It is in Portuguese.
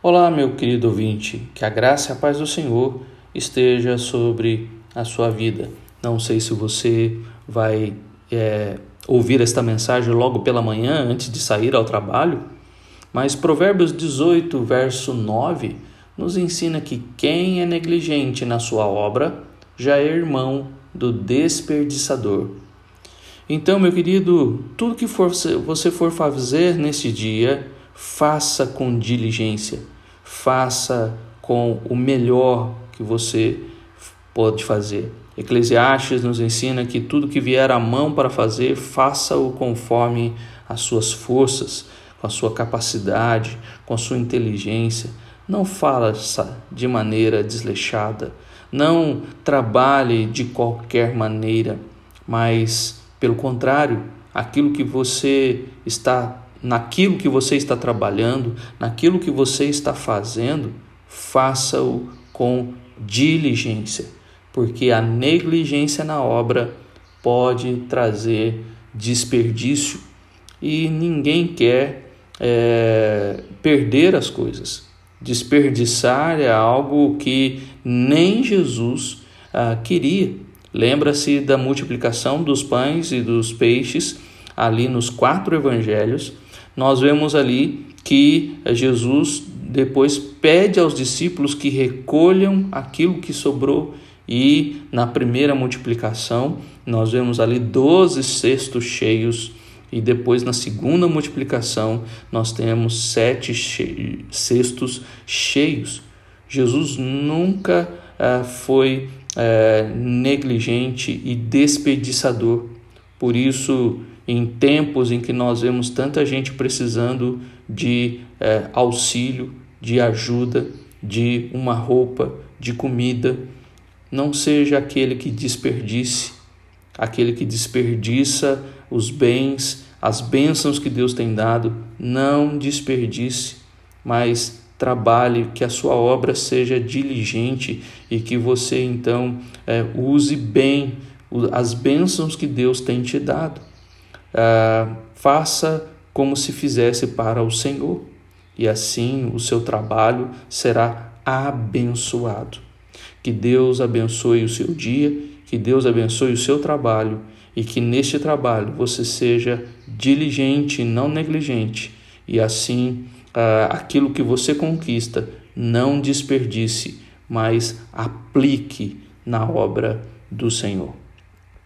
Olá, meu querido ouvinte, que a graça e a paz do Senhor esteja sobre a sua vida. Não sei se você vai é, ouvir esta mensagem logo pela manhã, antes de sair ao trabalho, mas Provérbios 18, verso 9, nos ensina que quem é negligente na sua obra já é irmão do desperdiçador. Então, meu querido, tudo que for, você for fazer neste dia, faça com diligência, faça com o melhor que você pode fazer. Eclesiastes nos ensina que tudo que vier à mão para fazer, faça-o conforme as suas forças, com a sua capacidade, com a sua inteligência. Não faça de maneira desleixada, não trabalhe de qualquer maneira, mas pelo contrário, aquilo que você está naquilo que você está trabalhando, naquilo que você está fazendo, faça-o com diligência, porque a negligência na obra pode trazer desperdício e ninguém quer é, perder as coisas. Desperdiçar é algo que nem Jesus ah, queria. Lembra-se da multiplicação dos pães e dos peixes ali nos quatro evangelhos nós vemos ali que Jesus depois pede aos discípulos que recolham aquilo que sobrou e na primeira multiplicação nós vemos ali doze cestos cheios e depois na segunda multiplicação nós temos sete cestos cheios. Jesus nunca ah, foi ah, negligente e desperdiçador. Por isso em tempos em que nós vemos tanta gente precisando de é, auxílio, de ajuda, de uma roupa, de comida. Não seja aquele que desperdice, aquele que desperdiça os bens, as bênçãos que Deus tem dado. Não desperdice, mas trabalhe, que a sua obra seja diligente e que você então é, use bem as bênçãos que Deus tem te dado. Ah, faça como se fizesse para o Senhor, e assim o seu trabalho será abençoado. Que Deus abençoe o seu dia, que Deus abençoe o seu trabalho e que neste trabalho você seja diligente, não negligente, e assim ah, aquilo que você conquista não desperdice, mas aplique na obra do Senhor.